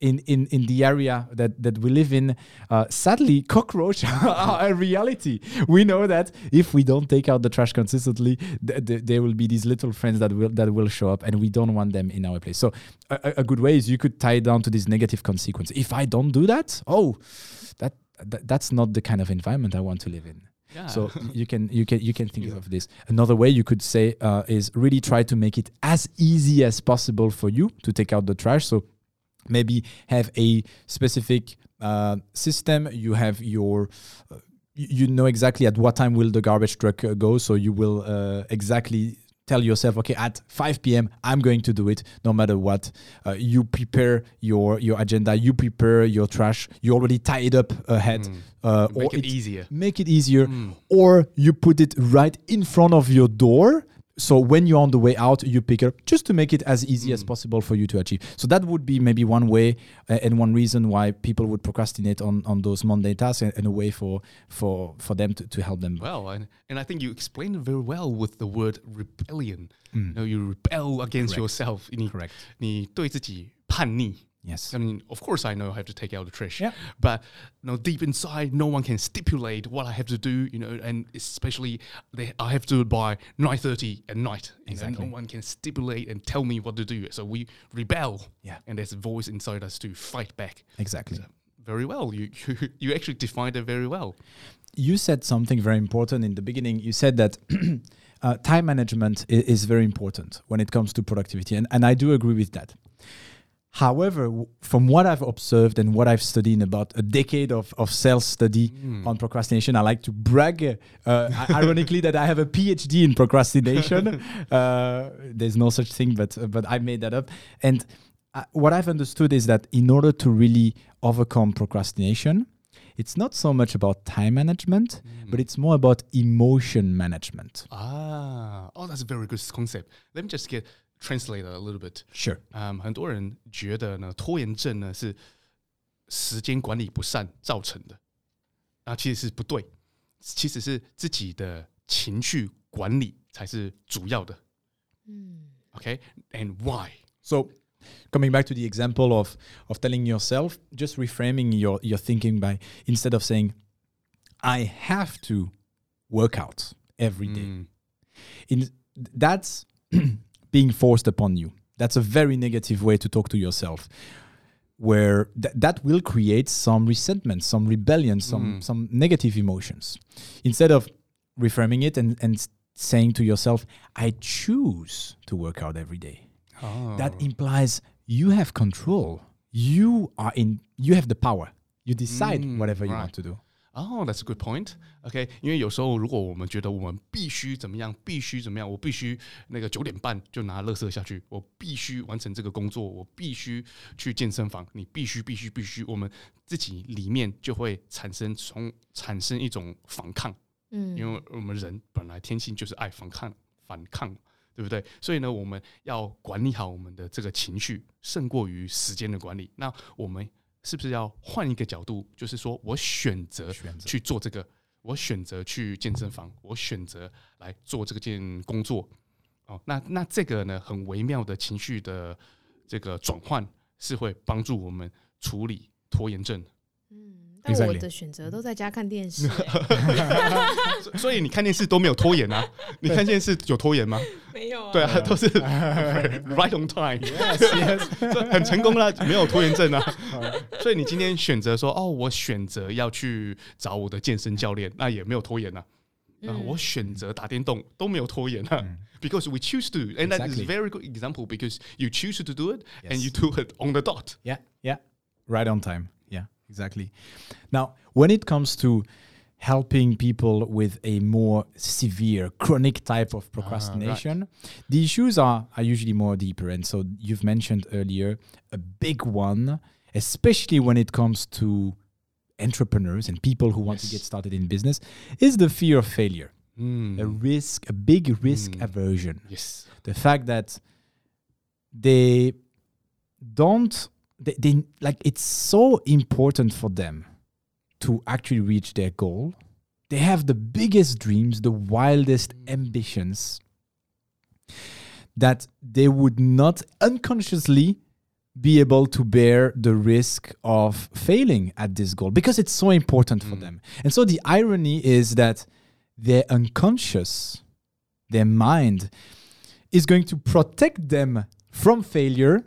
in in in the area that that we live in, uh, sadly, cockroaches are a reality. We know that if we don't take out the trash consistently, th- th- there will be these little friends that will that will show up, and we don't want them in our place. So a, a- good way is you could tie it down to this negative consequence. If I don't do that, oh, that, that that's not the kind of environment I want to live in. Yeah. So you can you can you can think of this. Another way you could say uh, is really try to make it as easy as possible for you to take out the trash. So maybe have a specific uh, system. You have your uh, you you know exactly at what time will the garbage truck uh, go. So you will uh, exactly tell yourself, okay, at 5 p.m. I'm going to do it no matter what. Uh, you prepare your your agenda. You prepare your trash. You already tie it up ahead. Uh, Make or it it's- easier. make it easier Mm. or you put it right in front of your door so when you're on the way out you pick it up just to make it as easy as Mm. possible for you to achieve so that would be maybe one way uh, and one reason why people would procrastinate on, on those mundane tasks and, and a way for for for them to, to help them Well, and, and I think you explained it very well with the word rebellion. Mm. You know, you rebel against Correct. yourself. 你 correct 你对自己叛逆。 yes I mean, of course, I know I have to take out the trash. Yeah. But you know, deep inside, no one can stipulate what I have to do. You know, and especially they, I have to do it by nine thirty at night. Know, Exactly. no one can stipulate and tell me what to do. So we rebel. Yeah. And there's a voice inside us to fight back. exactly So, very well. You, you you actually defined it very well. you said something very important in the beginning. You said that uh, time management is, is very important when it comes to productivity, and, and I do agree with that. However, from what I've observed and what I've studied in about a decade of, of self study Mm. on procrastination, I like to brag, uh, ironically, that I have a PhD in procrastination. uh, there's no such thing, but but I made that up. And uh, what I've understood is that in order to really overcome procrastination, it's not so much about time management, but it's more about emotion management. Ah, oh, that's a very good concept. Let me just get translated a little bit. Sure. 嗯，很多人觉得呢，拖延症呢是时间管理不善造成的，啊，其实是不对，其实是自己的情绪管理才是主要的。嗯 OK，and、why？ So, coming back to the example of of telling yourself, just reframing your your thinking by instead of saying, "I have to work out every day," Mm, in that's being forced upon you. That's a very negative way to talk to yourself, where th- that will create some resentment, some rebellion, some Mm. some negative emotions. Instead of reframing it and and saying to yourself, "I choose to work out every day." Oh. That implies you have control. You are in. You have the power. You decide Mm, whatever you right. want to do. Oh, that's a good point. OK，因为有时候如果我们觉得我们必须怎么样，必须怎么样，我必须那个九点半就拿垃圾下去，我必须完成这个工作，我必须去健身房，你必须必须必须，我们自己里面就会产生从产生一种反抗，嗯，因为我们人本来天性就是爱反抗反抗，对不对？所以呢，我们要管理好我们的这个情绪，胜过于时间的管理。那我们是不是要换一个角度，就是说我选择去做这个，我选择去健身房，我选择来做这个件工作。哦，那那这个呢，很微妙的情绪的这个转换，是会帮助我们处理拖延症。嗯，但我的选择都在家看电视、欸所所以你看电视都没有拖延啊？你看电视有拖延吗？没有啊对啊，都是 right on time，Yes, yes. 很成功啦，没有拖延症啊。所以你今天选择说，哦，我选择要去找我的健身教练，那也没有拖延啊。啊，嗯我选择打电动都没有拖延啊。Because we choose to, and that is a very good example because you choose to do it and you do it on the dot. Yeah, yeah. Right on time. Exactly. Now, when it comes to helping people with a more severe chronic type of procrastination, the issues are, are usually more deeper. And so you've mentioned earlier a big one, especially when it comes to entrepreneurs and people who want to get started in business, is the fear of failure. Mm. A risk, a big risk Mm. aversion Yes. the fact that they don't they, they like it's so important for them to actually reach their goal they have the biggest dreams the wildest ambitions that they would not unconsciously be able to bear the risk of failing at this goal because it's so important for Mm. them and so the irony is that their unconscious their mind is going to protect them from failure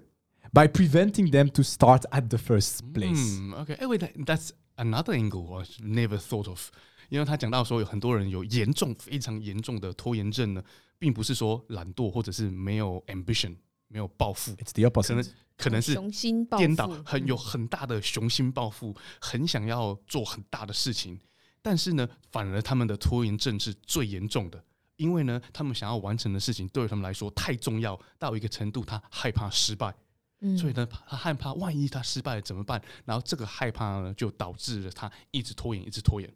by preventing them to start at the first place. Mm, okay. 哎、wait, that, that's another angle I never thought of. 因为他讲到说，有很多人有严重、非常严重的拖延症呢，并不是说懒惰或者是没有 ambition、没有抱负， It's the 可能 opposite. 可能是雄心抱颠倒负，很有很大的雄心抱负，很想要做很大的事情，但是呢，反而他们的拖延症是最严重的，因为呢，他们想要完成的事情对于他们来说太重要，到一个程度，他害怕失败， 嗯所以呢，他害怕万一他失败了怎么办？然后这个害怕呢，就导致了他一直拖延，一直拖延。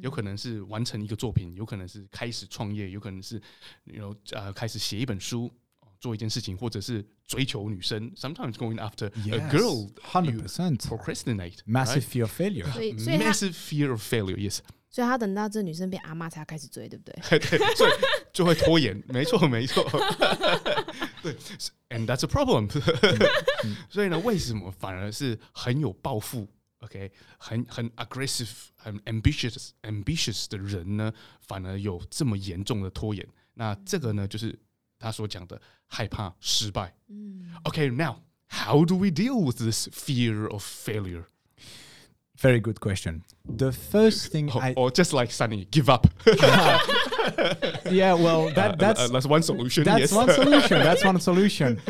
有可能是完成一个作品，有可能是开始创业，有可能是有呃开始写一本书，做一件事情，或者是追求女生。Sometimes going after a girl, hundred percent procrastinate, Massive fear of failure. 所以所以 massive fear of failure. Yes，所以他等到这女生变阿妈才要开始追，对不对？对，所以就会拖延。没错，没错。对，and that's a problem 。所以呢，为什么反而是很有抱负？OK，很很 aggressive、很 ambitious、ambitious 的人呢，反而有这么严重的拖延？那这个呢，就是他所讲的害怕失败。嗯 OK，now、how do we deal with this fear of failure？ Very good question. The first thing Or, I or just like Sunny, give up. yeah, well that Uh, that's uh, that's one solution. That's yes. one solution. That's one solution.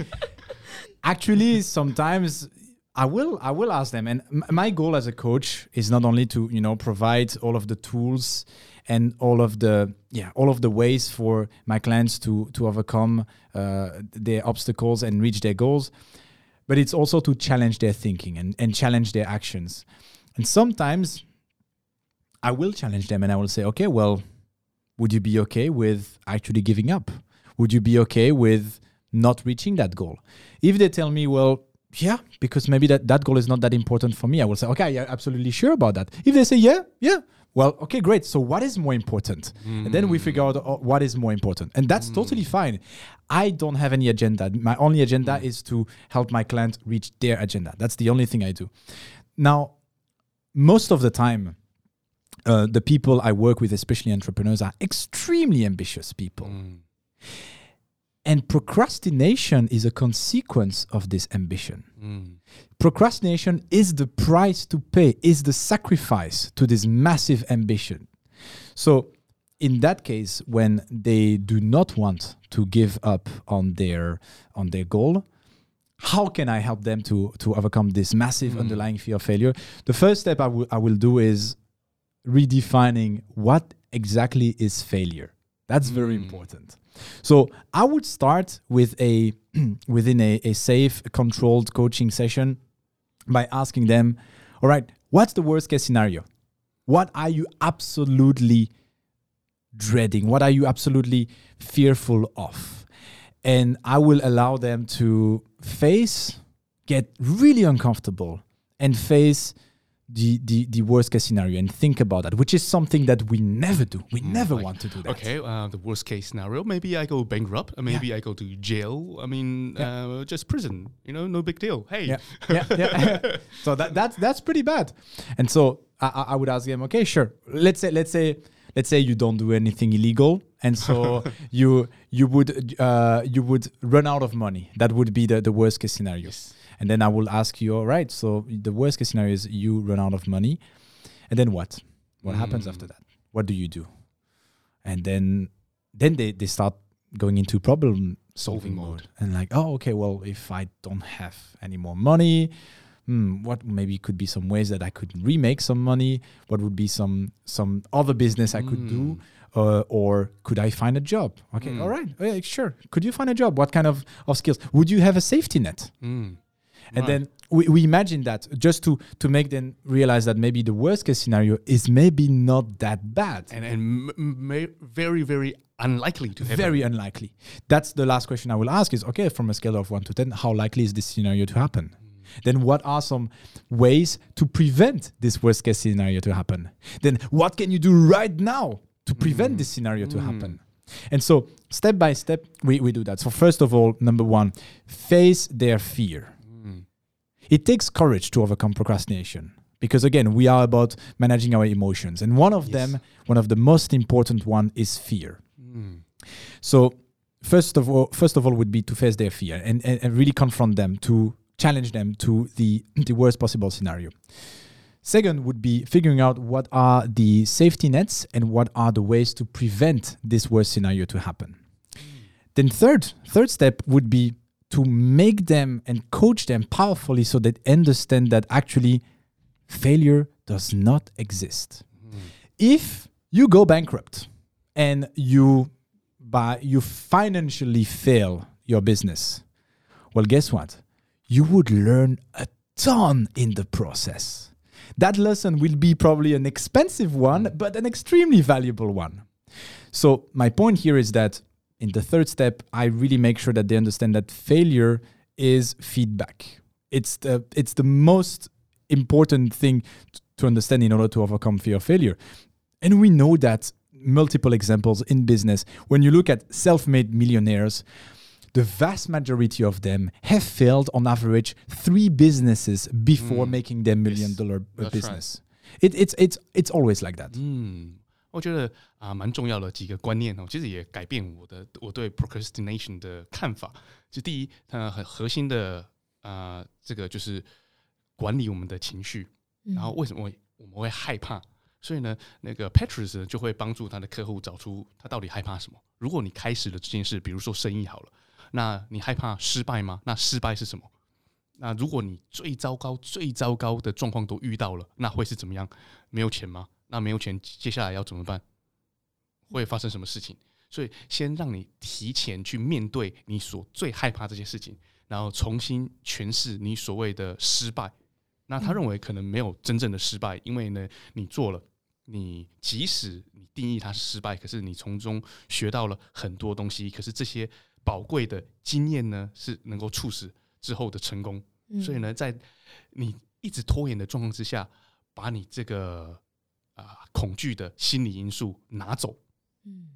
Actually, sometimes I will I will ask them, and m- my goal as a coach is not only to you know provide all of the tools and all of the yeah all of the ways for my clients to to overcome uh, their obstacles and reach their goals, but it's also to challenge their thinking and and challenge their actions. And sometimes I will challenge them, and I will say, okay, well, would you be okay with actually giving up? Would you be okay with not reaching that goal? If they tell me, well, yeah, because maybe that, that goal is not that important for me, I will say, okay, yeah, absolutely sure about that. If they say, yeah, yeah, well, okay, great. So what is more important? And then we figure out uh, what is more important. And that's totally fine. I don't have any agenda. My only agenda is to help my client reach their agenda. That's the only thing I do. Now, most of the time, uh, the people I work with, especially entrepreneurs, are extremely ambitious people. Mm. And procrastination is a consequence of this ambition. Mm. Procrastination is the price to pay, is the sacrifice to this massive ambition. So, in that case, when they do not want to give up on their on their goal, how can I help them to to overcome this massive Mm. underlying fear of failure? The first step I will I will do is redefining what exactly is failure. That's very Mm. important. So I would start with a within a, a safe, controlled coaching session by asking them, all right, what's the worst case scenario? What are you absolutely dreading? What are you absolutely fearful of? And I will allow them to face, get really uncomfortable, and face the, the, the worst case scenario and think about that, which is something that we never do. We never like, want to do that. Okay, uh, the worst case scenario. Maybe I go bankrupt. uh, Maybe I go to jail. I mean, uh, just prison. You know, no big deal. Hey, yeah, yeah, yeah. so that that's that's pretty bad. And so I, I would ask them, okay, sure. Let's say let's say let's say you don't do anything illegal, and so you you would uh, you would run out of money. That would be the, the worst case scenario. And then I will ask you, all right. So the worst case scenario is you run out of money, and then what? What happens after that? What do you do? And then then they, they start going into problem solving mode. mode. and like, oh, okay, well, if I don't have any more money, hmm, what maybe could be some ways that I could remake some money? What would be some some other business I could do? Uh, or could I find a job? Okay, Mm. all right, yeah, sure. Could you find a job? What kind of, of skills? Would you have a safety net? Mm. And Right. then we, we imagine that just to to make them realize that maybe the worst case scenario is maybe not that bad. and and very very unlikely to happen. Very unlikely. That's the last question I will ask is okay, from a scale of one to 10, how likely is this scenario to happen? Mm. Then, what are some ways to prevent this worst case scenario to happen? Then, what can you do right now to prevent mm. this scenario to mm. happen? And so, step by step, we, we do that. So, first of all, number one, face their fear. It takes courage to overcome procrastination because again, we are about managing our emotions. And one of them, one of the most important one is fear. Hmm. So first of all, first of all would be to face their fear and, and, and really confront them to challenge them to the, the worst possible scenario. Second would be figuring out what are the safety nets and what are the ways to prevent this worst scenario to happen. Hmm. Then third, third step would be to make them and coach them powerfully so they understand that actually failure does not exist. Mm-hmm. If you go bankrupt and you by you financially fail your business, well guess what? You would learn a ton in the process. That lesson will be probably an expensive one, mm. but an extremely valuable one. So, my point here is that in the third step, I really make sure that they understand that failure is feedback. It's the, it's the most important thing to understand in order to overcome fear of failure. And we know that multiple examples in business. When you look at self made millionaires, the vast majority of them have failed on average three businesses before Mm. making their million dollar uh, right. business. It, it's, it's, it's always like that. 嗯，我觉得啊，蛮重要的几个观念哦，其实也改变我的我对 procrastination 的看法。就第一，它很核心的啊，这个就是管理我们的情绪。然后为什么我们会害怕？所以呢，那个 Petrus 呢就会帮助他的客户找出他到底害怕什么。如果你开始了这件事，比如说生意好了，那你害怕失败吗？那失败是什么？那如果你最糟糕、最糟糕的状况都遇到了，那会是怎么样？没有钱吗？那没有钱，接下来要怎么办？会发生什么事情？所以先让你提前去面对你所最害怕这些事情，然后重新诠释你所谓的失败。那他认为可能没有真正的失败，因为呢，你做了，你即使你定义它是失败，可是你从中学到了很多东西，可是这些宝贵的经验呢，是能够促使之后的成功。所以呢，在你一直拖延的状况之下，把你这个啊、恐惧的心理因素拿走，嗯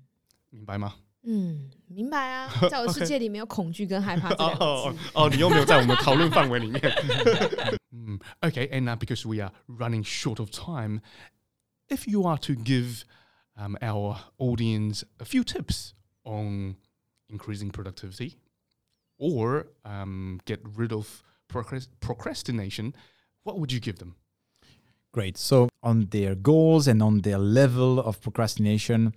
明白吗？嗯，明白啊，在我的世界里没有恐惧跟害怕这两个哦字。哦，你又没有在我们讨论范围里面。嗯，Okay, and now because we are running short of time, if you are to give um, our audience a few tips on increasing productivity or um, get rid of procrast- procrastination, what would you give them? Great. So, on their goals and on their level of procrastination,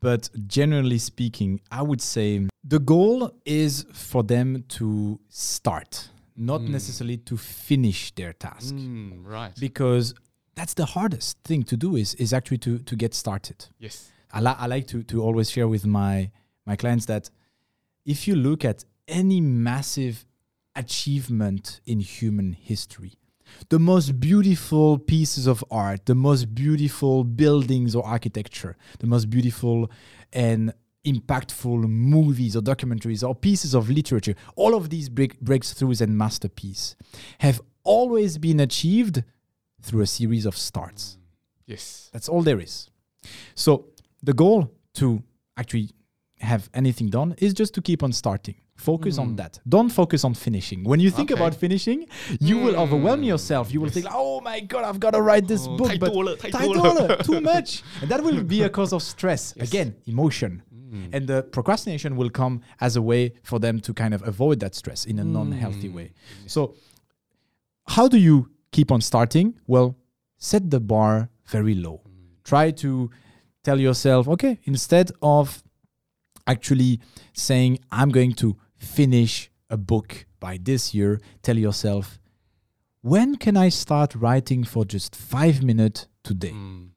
but generally speaking, I would say the goal is for them to start, not Mm. necessarily to finish their task. Mm, right. Because that's the hardest thing to do is, is actually to, to get started. yes. I, li- I like to, to always share with my, my clients that if you look at any massive achievement in human history, the most beautiful pieces of art, the most beautiful buildings or architecture, the most beautiful and impactful movies or documentaries or pieces of literature, all of these break- breakthroughs and masterpieces have always been achieved through a series of starts. Mm. Yes. That's all there is. So the goal to actually have anything done is just to keep on starting. Focus mm. on that. Don't focus on finishing. When you think okay. about finishing, you mm. will overwhelm yourself. You will yes. think, "Oh my god, I've got to write this oh, book," but too much, and that will be a cause of stress. Yes. Again, emotion, mm. and the procrastination will come as a way for them to kind of avoid that stress in a non-healthy way. So, how do you keep on starting? Well, set the bar very low. Try to tell yourself, okay, instead of actually saying, I'm going to finish a book by this year, tell yourself, when can I start writing for just five minutes today? Mm.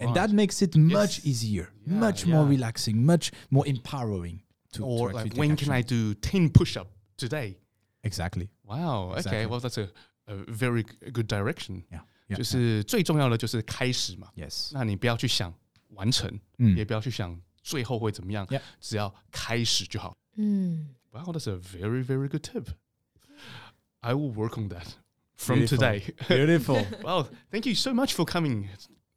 And Right. that makes it much easier, Yeah, much more yeah. relaxing, much more empowering. To, to or actually like take when action. can I do 10 push up today? Exactly. Wow. Okay. Exactly. Well, that's a, a very g- good direction. Yeah. yeah, 就 yeah. 是最重要的就是开始嘛。 Yes. 那你不要去想完成，也 Mm. 不要去想 最后会怎么样 Yeah. 只要开始就好。嗯， Wow, that's a very, very good tip. I will work on that from Beautiful. today. Beautiful. well, thank you so much for coming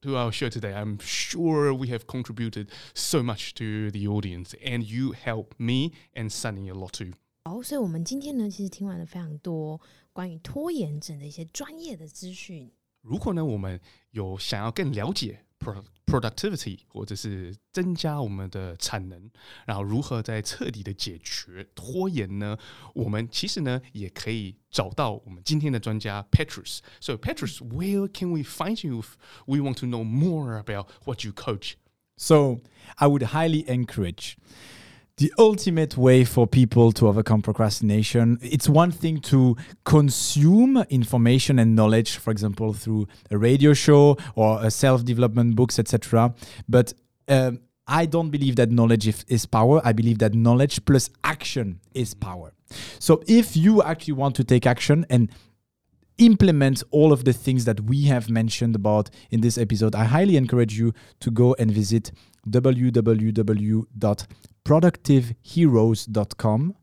to our show today. I'm sure we have contributed so much to the audience, and you help me and Sunny a lot too. 好，所以我们今天呢，其实听完了非常多关于拖延症的一些专业的资讯。如果呢，我们有想要更了解 pro productivity，或者是增加我们的产能，然后如何在彻底的解决拖延呢？我们其实呢也可以找到我们今天的专家 Petrus。So Petrus, where can we find you if we want to know more about what you coach? So I would highly encourage the ultimate way for people to overcome procrastination. It's one thing to consume information and knowledge, for example, through a radio show or a self-development books, etc. But um, I don't believe that knowledge is, power. I believe that knowledge plus action is power. So if you actually want to take action and implement all of the things that we have mentioned about in this episode, I highly encourage you to go and visit www.productiveheroes.com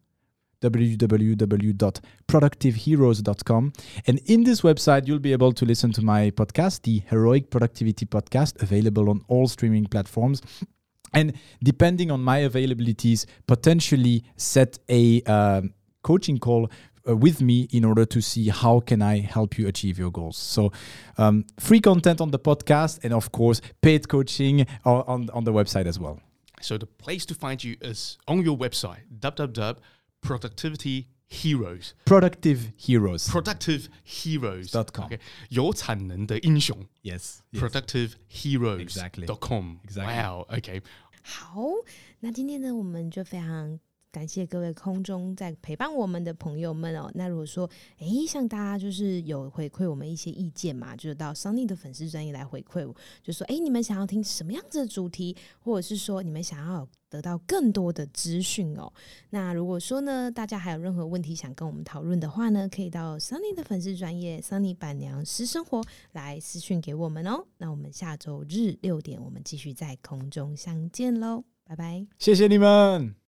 www.productiveheroes.com and in this website you'll be able to listen to my podcast the heroic productivity podcast available on all streaming platforms. And depending on my availabilities potentially set a um, coaching call uh, with me in order to see how can i help you achieve your goals. So um, free content on the podcast and of course paid coaching on, on the website as well So the place to find you is on your website www.productivityheroes productive heroes productive heroes Dot com. OK 有产能的英雄 yes, productive heroes Exactly. dot com Exactly. wow OK 好，那今天呢，我们就非常 感谢各位空中在陪伴我们的朋友们哦。那如果说，诶，像大家就是有回馈我们一些意见嘛，就是到 Sunny 的粉丝专业来回馈我，就说，诶，你们想要听什么样子的主题，或者是说你们想要得到更多的资讯哦。那如果说呢，大家还有任何问题想跟我们讨论的话呢，可以到 Sunny 的粉丝专业 Sunny 板娘私生活来私讯给我们哦。那我们下周日六点，我们继续在空中相见喽，拜拜。谢谢你们